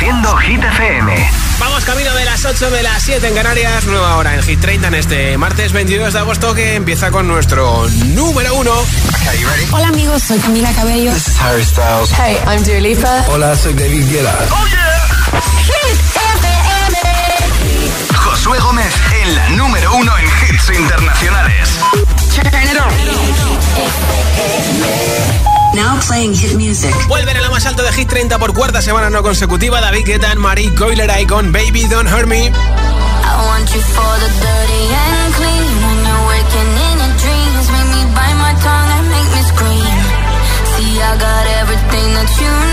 Hit FM. Vamos camino de las 8 de las 7 en Canarias, nueva hora en Hit 30 en este martes 22 de agosto que empieza con nuestro número 1. Hola amigos, soy Camila Cabello. This is Harry Styles. Hey, I'm Dua Lipa. Hola, soy David Guetta. Oh yeah. Hit FM. Josué Gómez en la número 1 en hits internacionales. Now playing hit music. Vuelven a lo más alto de Hit 30 por cuarta semana no consecutiva. David Guetta, Marie Coiler Icon, Baby Don't Hurt Me. I want you for the dirty and clean. When you're waking in your dreams, make me bite my tongue and make me scream. See, I got everything that you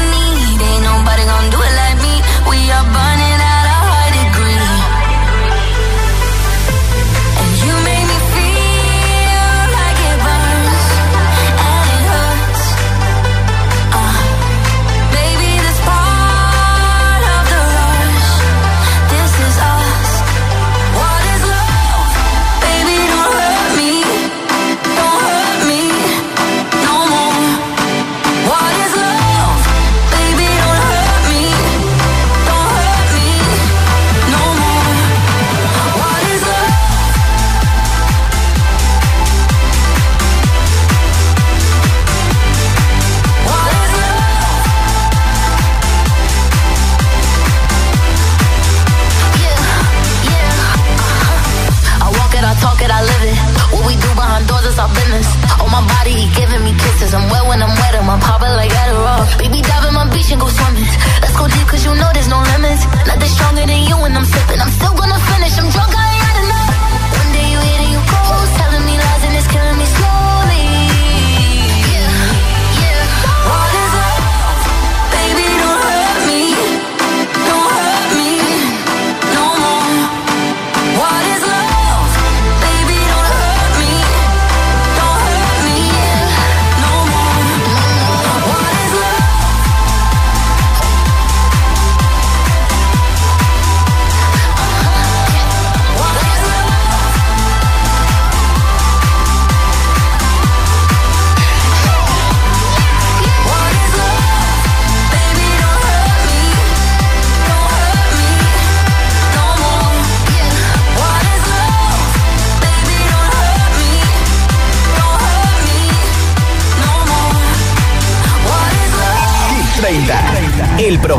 giving me kisses. I'm wet when I'm wet, I'm popping like Adderall. Baby, dive in my beach and go swimming. Let's go deep, cause you know there's no limits. Nothing stronger than you when I'm sipping. I'm still gonna finish, I'm drunk. I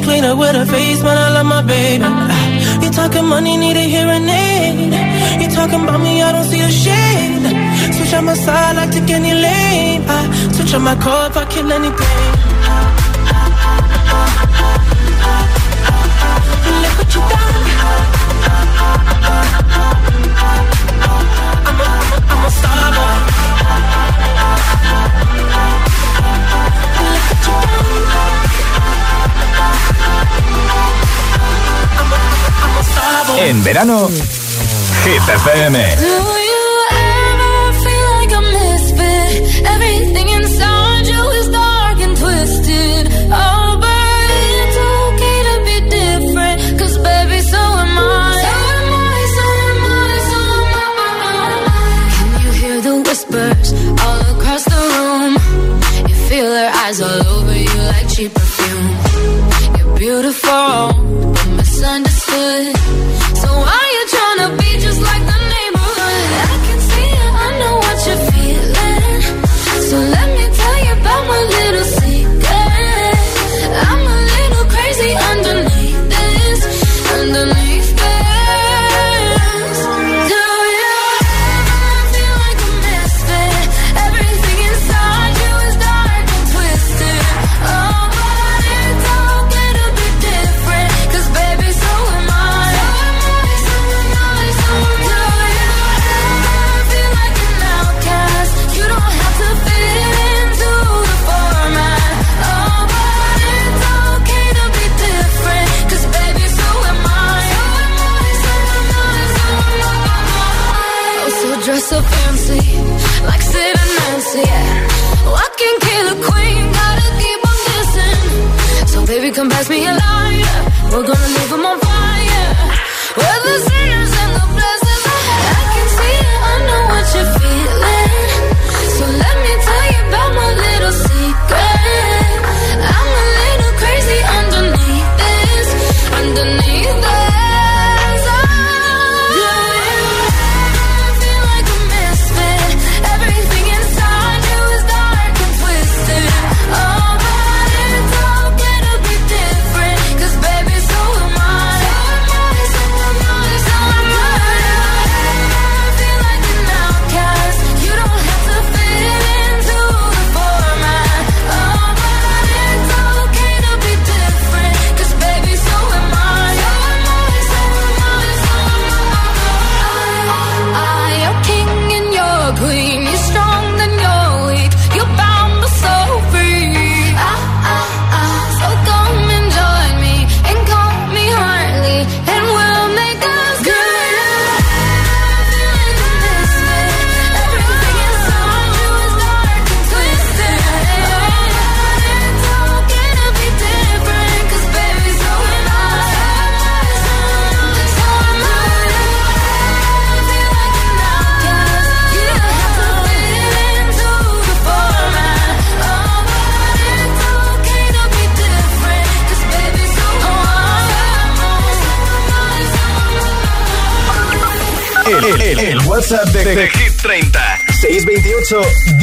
clean up with her face, but I love my baby. Ah, you talking money, need a hearing aid. You talking about me, I don't see a shade. Switch on my side, I take any lane. I switch on my car if I kill anything. Look what you. I'm a, I'm a, I'm a star boy. En verano, Hit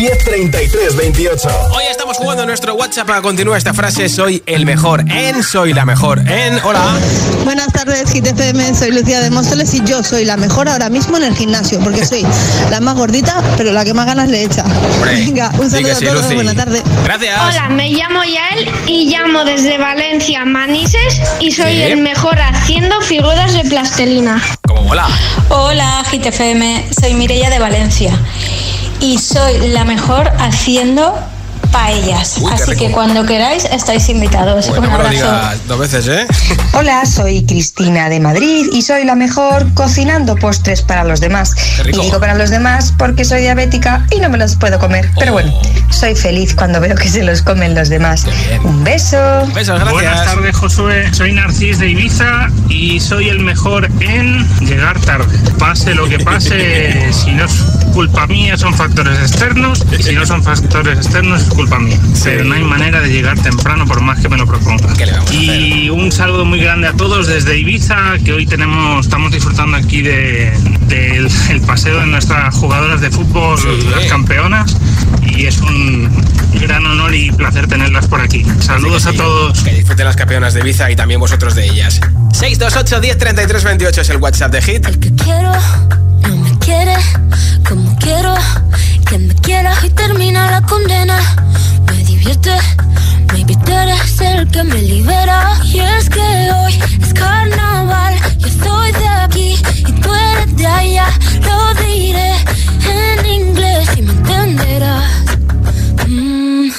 628-1033-28. Hoy estamos jugando nuestro WhatsApp para continuar esta frase. Soy el mejor en, soy la mejor en. Hola. Buenas tardes, GTFM. Soy Lucía de Móstoles y yo soy la mejor ahora mismo en el gimnasio porque soy la más gordita, pero la que más ganas le echa. Venga, un saludo a todos. Buenas tardes. Gracias. Hola, me llamo Yael y llamo desde Valencia, Manises, y soy el mejor haciendo figuras de plastelina. ¿Cómo hola? Hola, GTFM. Soy Mireia de Valencia y soy la mejor haciendo paellas. Uy, Así que cuando queráis estáis invitados. Bueno, Un no me lo abrazo. digas dos veces, ¿eh? Hola, soy Cristina de Madrid y soy la mejor cocinando postres para los demás. Y digo para los demás porque soy diabética y no me los puedo comer. Pero bueno, soy feliz cuando veo que se los comen los demás. Un beso. Besos, Buenas tardes, Josué. Soy Narcís de Ibiza y soy el mejor en llegar tarde. Pase lo que pase, si no es culpa mía, son factores externos y si no son factores externos, es culpa mía. Pero no hay manera de llegar temprano por más que me lo proponga. Y un saludo muy grande a todos desde Ibiza, que hoy tenemos, estamos disfrutando aquí de- del el paseo de nuestras jugadoras de fútbol, las campeonas, y es un gran honor y placer tenerlas por aquí. Saludos a todos. Que disfruten las campeonas de Ibiza y también vosotros de ellas. 628 10 33 28 es el WhatsApp de Hit. quiero, no me quiere como quiero que me quieras y termina la condena. Me divierte, maybe tú eres el que me libera. Y es que hoy es carnaval, yo soy de aquí y tú eres de allá. Lo diré en inglés y me entenderás. Mm.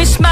me smile.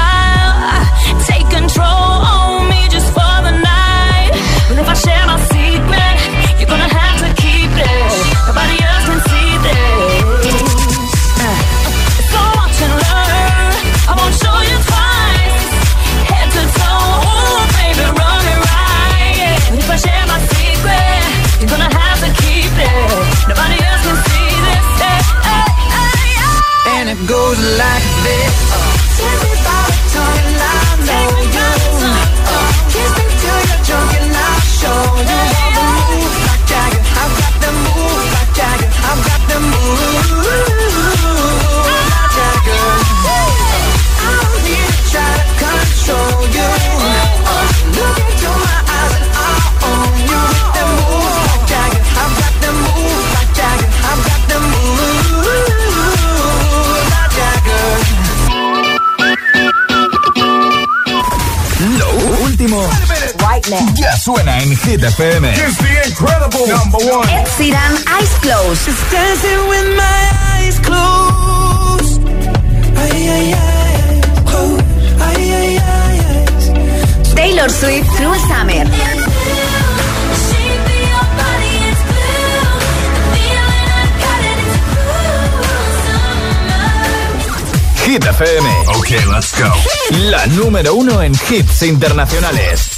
La número uno en hits internacionales.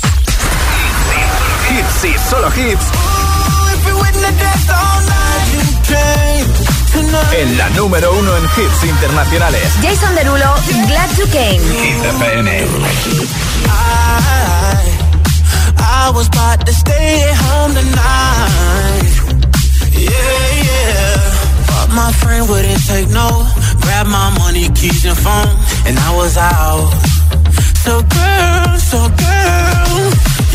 Hits y solo hits. En la número uno en hits internacionales. Jason Derulo, Glad You Came. Hit FM. I, was about to stay home tonight. Yeah, yeah. But my friend wouldn't take no. Grab my money, keys, and phone, and I was out. So girl, so girl,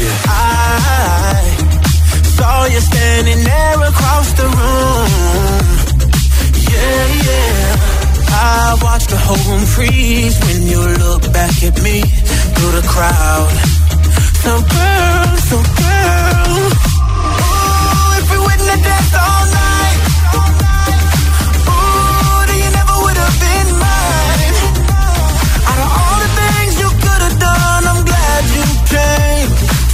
yeah. I saw you standing there across the room. Yeah, yeah. I watched the whole room freeze when you look back at me through the crowd. So girl, so girl, ooh, if we win the dance all night.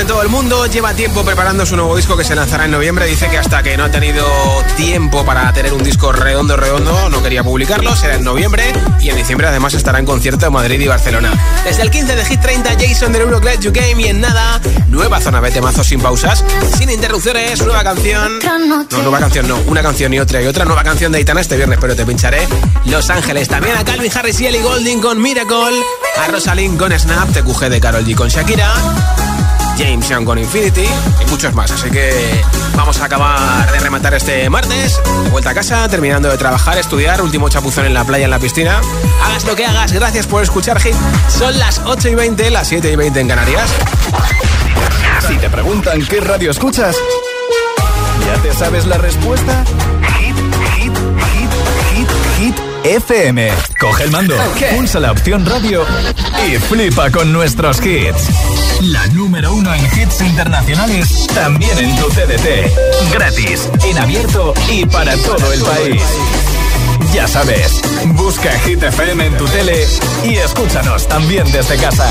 En todo el mundo. Lleva tiempo preparando su nuevo disco que se lanzará en noviembre. Dice que hasta que no ha tenido tiempo para tener un disco redondo, redondo, no quería publicarlo. Será en noviembre y en diciembre además estará en concierto en Madrid y Barcelona. Desde el 15 de Hit 30, Jason de Glad You Game y en nada, nueva zona de temazos sin pausas, sin interrupciones, nueva canción. No, nueva canción no, una canción y otra y otra nueva canción de Aitana este viernes, pero te pincharé Los Ángeles. También a Calvin Harris y Ellie Golding con Miracle, a Rosalind con Snap, TQG de Carol G con Shakira. James Young con Infinity y muchos más. Así que vamos a acabar de rematar este martes. De vuelta a casa, terminando de trabajar, estudiar, último chapuzón en la playa, en la piscina. Hagas lo que hagas, gracias por escuchar Hit. Son las 8 y 20, las 7 y 20 en Canarias. Si te preguntan qué radio escuchas, ¿ya te sabes la respuesta? Hit, hit, hit, hit, hit. FM. Coge el mando, pulsa la opción radio y flipa con nuestros hits. La número uno en hits internacionales, también en tu CDT. Gratis, en abierto y para todo el país. Ya sabes, busca Hit FM en tu tele y escúchanos también desde casa.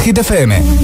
Hit FM.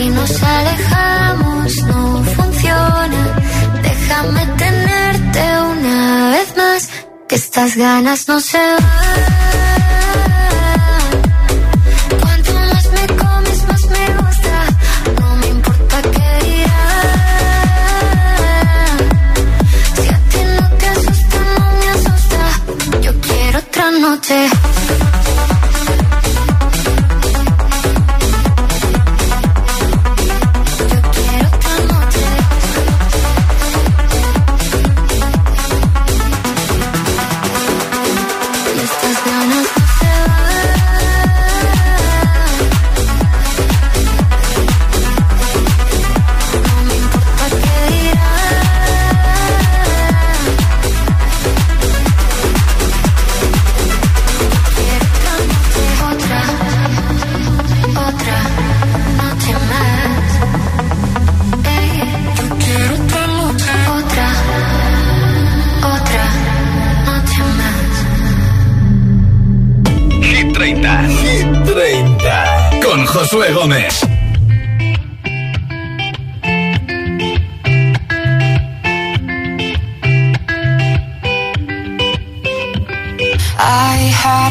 Si nos alejamos, no funciona. Déjame tenerte una vez más. Que estas ganas no se van. Cuanto más me comes, más me gusta. No me importa qué dirás. Si a ti no te asusta, no me asusta. Yo quiero otra noche.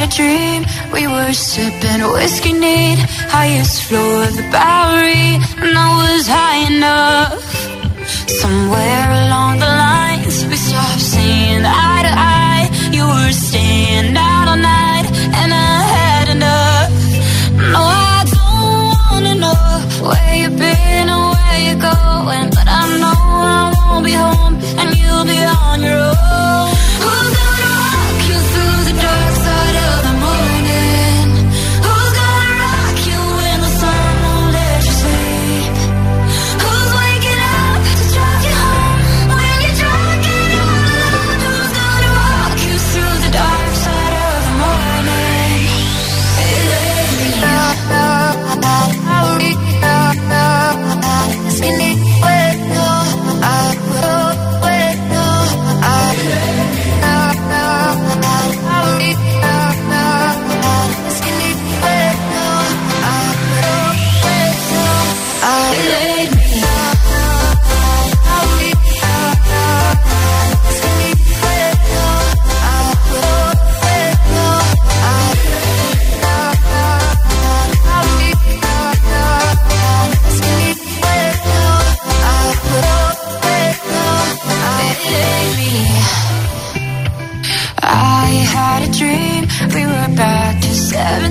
dream. We were sipping whiskey neat, highest floor of the Bowery, and I was high enough. Somewhere along the lines, we stopped seeing eye to eye. You were staying out all night, and I had enough. No, I don't wanna know where you've been or where you're going, but I know I won't be home, and you'll be on your own.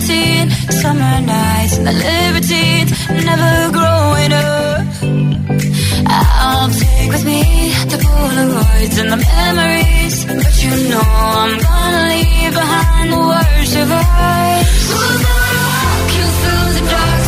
nicotine, summer nights and the libertines, never growing up. I'll take with me the Polaroids and the memories, but you know I'm gonna leave behind the worst of us. We'll go walking through the dark.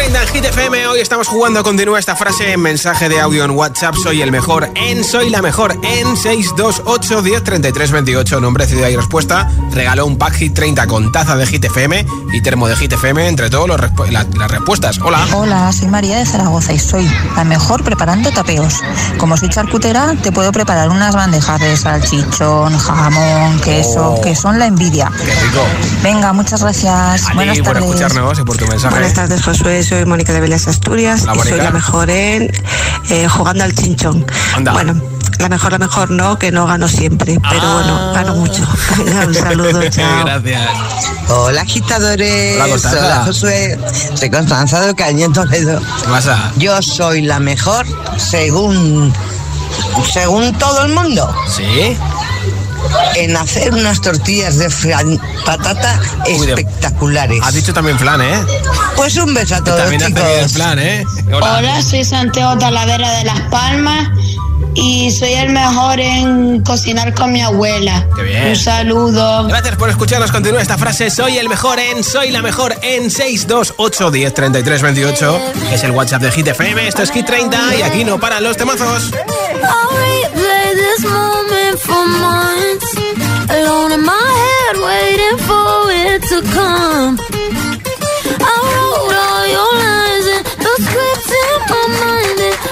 30 en Hit FM. Hoy estamos jugando. Continúa esta frase en mensaje de audio en WhatsApp. Soy el mejor en, soy la mejor en 628 10 33 28. Nombre, ciudad y respuesta. Regaló un pack Hit 30 con taza de Hit FM y termo de Hit FM entre respu- la- las respuestas. Hola. Hola, soy María de Zaragoza y soy la mejor preparando tapeos. Como soy charcutera, te puedo preparar unas bandejas de salchichón, jamón, queso, Oh. que son la envidia. Qué rico. Venga, muchas gracias. A Buenas ti por tardes. escucharnos y por tu mensaje. Buenas tardes, Josué. Soy Mónica de Vélez Asturias Hola, y soy la mejor en eh, jugando al chinchón. Bueno, la mejor, la mejor no, que no gano siempre, pero Ah. bueno, gano mucho. Un saludo, chao. Gracias. Hola agitadores, Hola, Constanza. hola Josué, soy Constanza de Caña en Toledo. ¿Qué pasa? Yo soy la mejor según según todo el mundo. ¿Sí? En hacer unas tortillas de fran- patata espectaculares. Has dicho también flan, ¿eh? Pues un beso a todos También el flan, ¿eh? Hola. soy Santiago Talavera de Las Palmas y soy el mejor en cocinar con mi abuela. Qué bien. Un saludo. Gracias por escucharnos. Continúa esta frase. Soy el mejor en, soy la mejor en 628 10 33 28. Es el WhatsApp de Hit FM. Esto es Hit 30 y aquí no paran los temazos. I'll replay this moment for months. Alone in my head, waiting for it to come. I wrote all your lines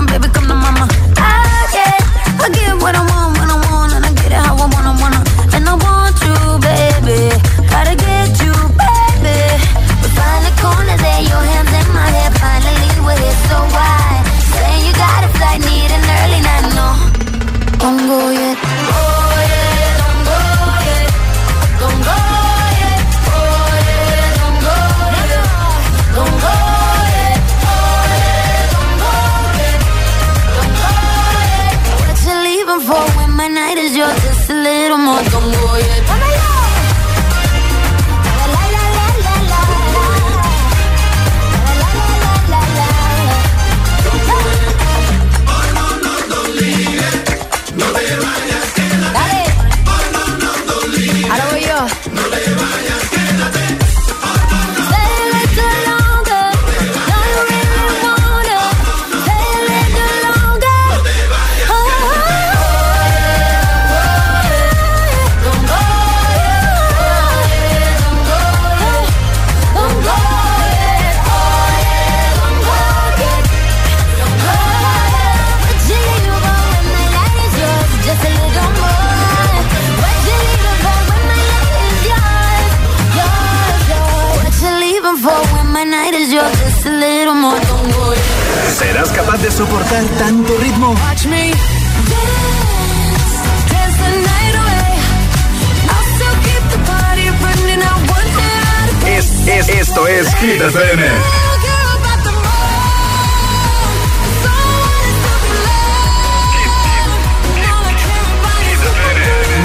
on, baby,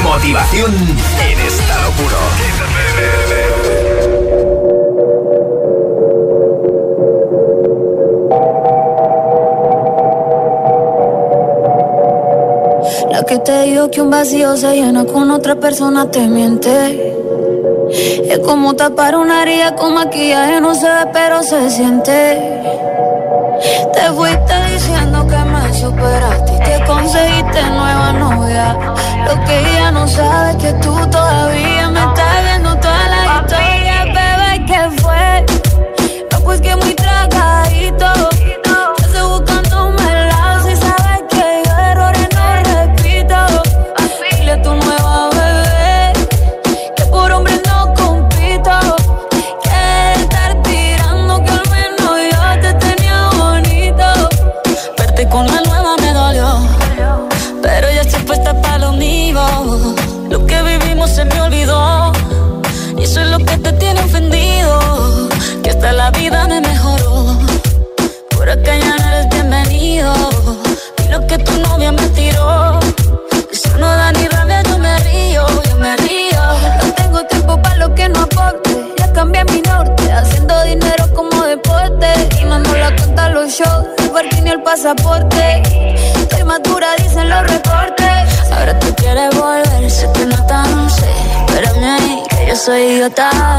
Motivación en estado puro. La que te digo que un vacío se llena con otra persona te miente. Como tapar una herida con maquillaje, no se ve, pero se siente. Te fuiste diciendo que me superaste y te conseguiste nueva novia. Lo que ella no sabe es que tú todavía me estás. idiota.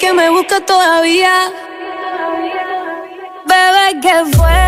que me busca todavía. Bebé, que fue?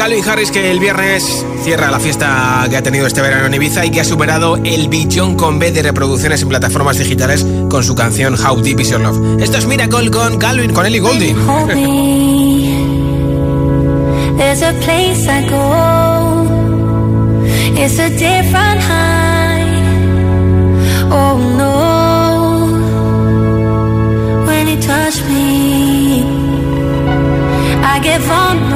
Calvin Harris que el viernes cierra la fiesta que ha tenido este verano en Ibiza y que ha superado el billón con B de reproducciones en plataformas digitales con su canción How Deep Is Your Love. Esto es Miracle con Calvin, con Ellie Goulding. There's a place I go. It's a different high. Oh no. When you touch me, I get vulnerable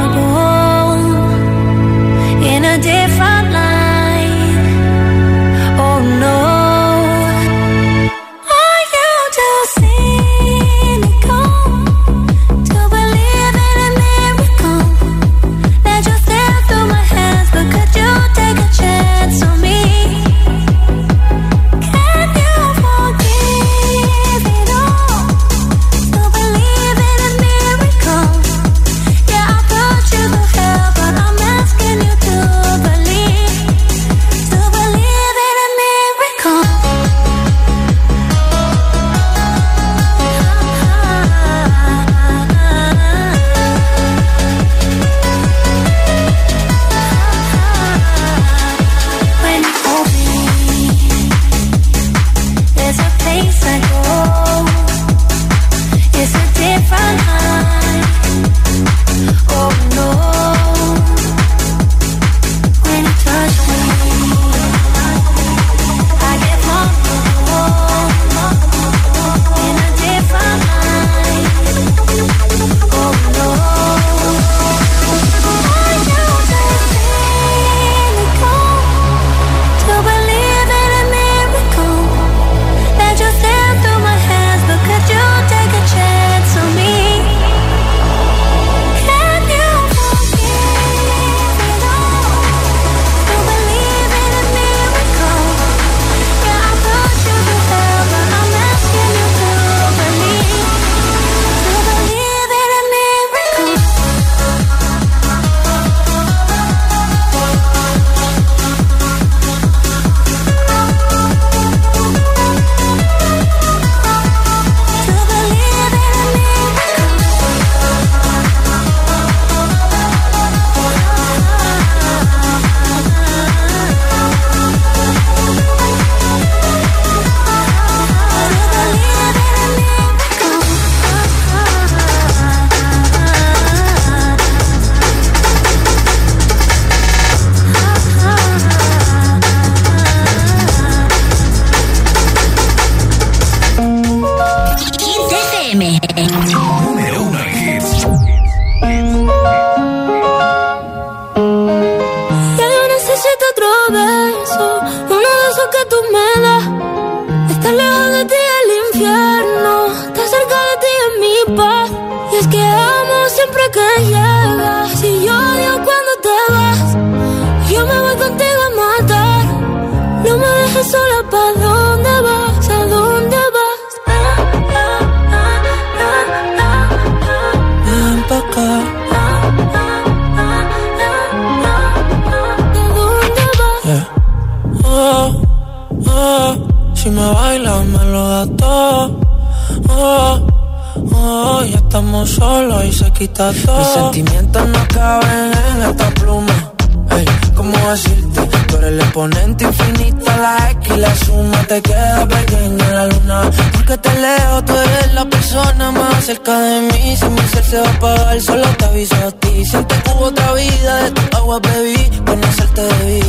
debí.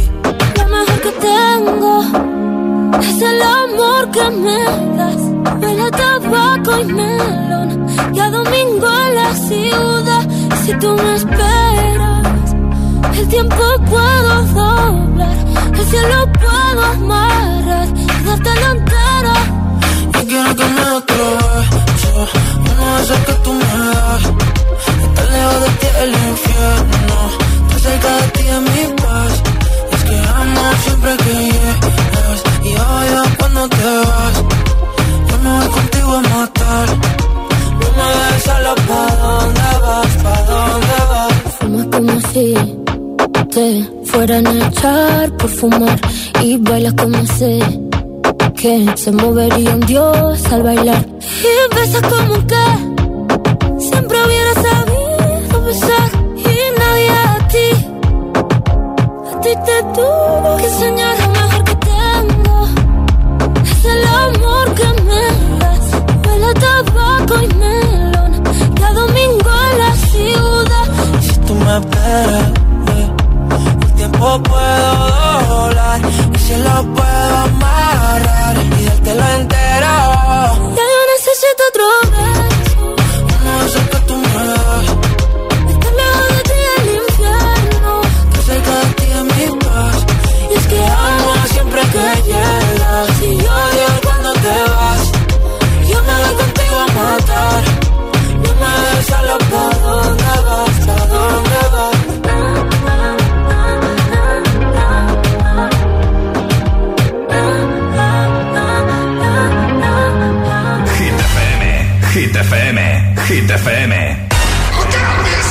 Lo mejor que tengo es el amor que me das. Huele tabaco y melón. Y a domingo en la ciudad. Si tú me esperas, el tiempo puedo doblar. El cielo puedo amarrar. Y dártelo entero. Yo quiero que me beso Uno de esos que tú me das Estar lejos de ti el infierno cerca de ti es mi paz Es que amo siempre que llegas Y odio cuando te vas Yo me voy contigo a matar No me dejes solo ¿Pa' dónde vas? ¿Pa' dónde vas? Fumas como si te fueran a echar por fumar. Y bailas como sé que se movería un dios al bailar. Y besas como que siempre hubiera sabido besar. Ti te tuve que enseñar lo mejor que tengo. Es el amor que me das. Huele a tabaco y melón. Cada domingo en la ciudad. Si tú me esperas, eh, el tiempo puedo doblar. Y si lo puedo amarrar y dártelo entero. Ya yo necesito otro beso.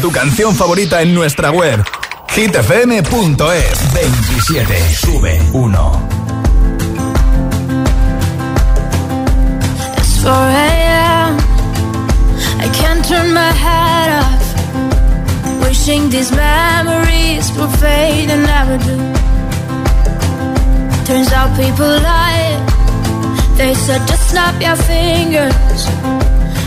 tu canción favorita en nuestra web hitfm.es 27 sube 1 It's 4 a.m. I can't turn my head off. Wishing these memories will fade and never do. Turns out people lie. They said just snap your fingers.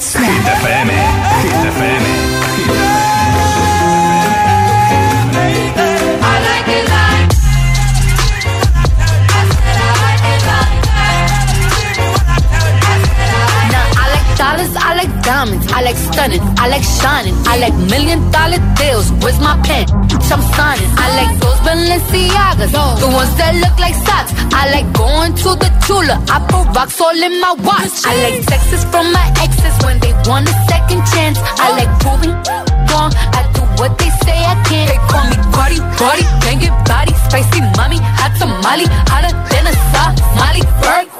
Hit FM, Hit FM, Hit I like it like Now I like dollars, I like diamonds, I like stunning, I like shining, I like million dollar deals. Where's my pen? I'm signing. I like Balenciagas, the ones that look like socks. I like going to the Tula. I put rocks all in my watch. I like texts from my exes when they want a second chance. I like proving wrong. I do what they say I can't. They call me Cardi, Cardi, banging body, spicy mommy, hot tamale, hotter than a Somali. Virgo,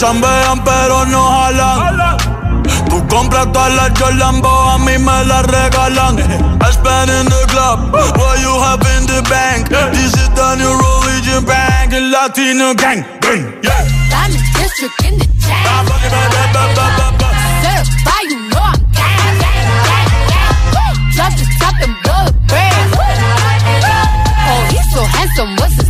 Chambean, pero no jalan. Tú compras todas las Jolambo, a mí me las regalan. I spend in the club, what you have in the bank. This is the new religion bank, and Latino gang, gang, yeah. Diamond district in the. Certified, you know I'm gang, gang, gang, gang. Drop the top and blow the brand. Oh, he's so handsome, what's his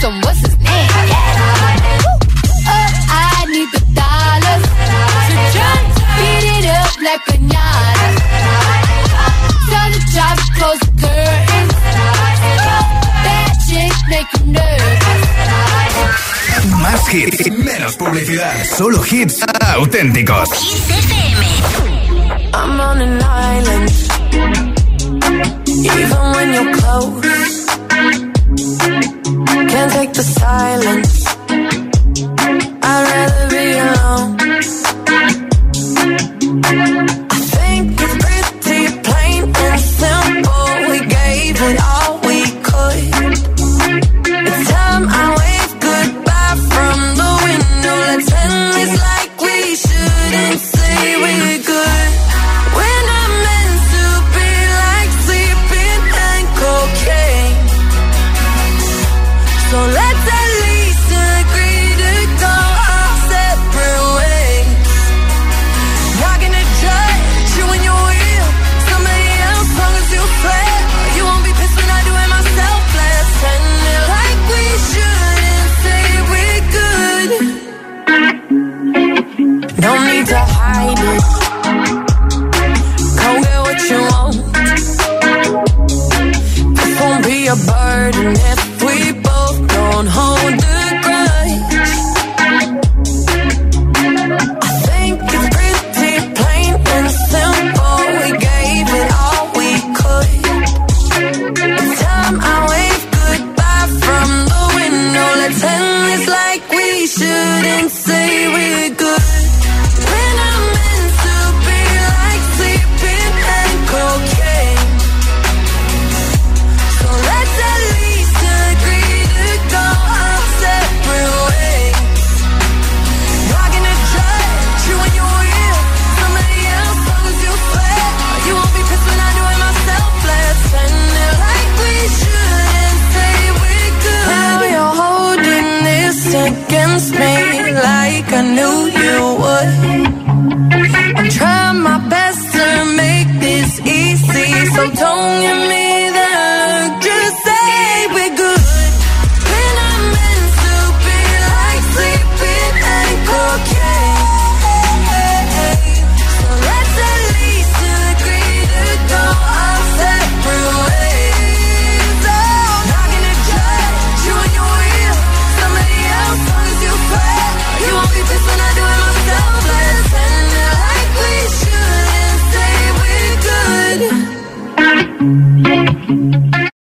So handsome, what's his name? Uh, I need the dollars to just beat it up like pinata. Tell the job close the curtains. That chick make you nervous. Más hits, menos publicidad. Solo hits auténticos. I'm on an island. Even when you're close, can't take the silence.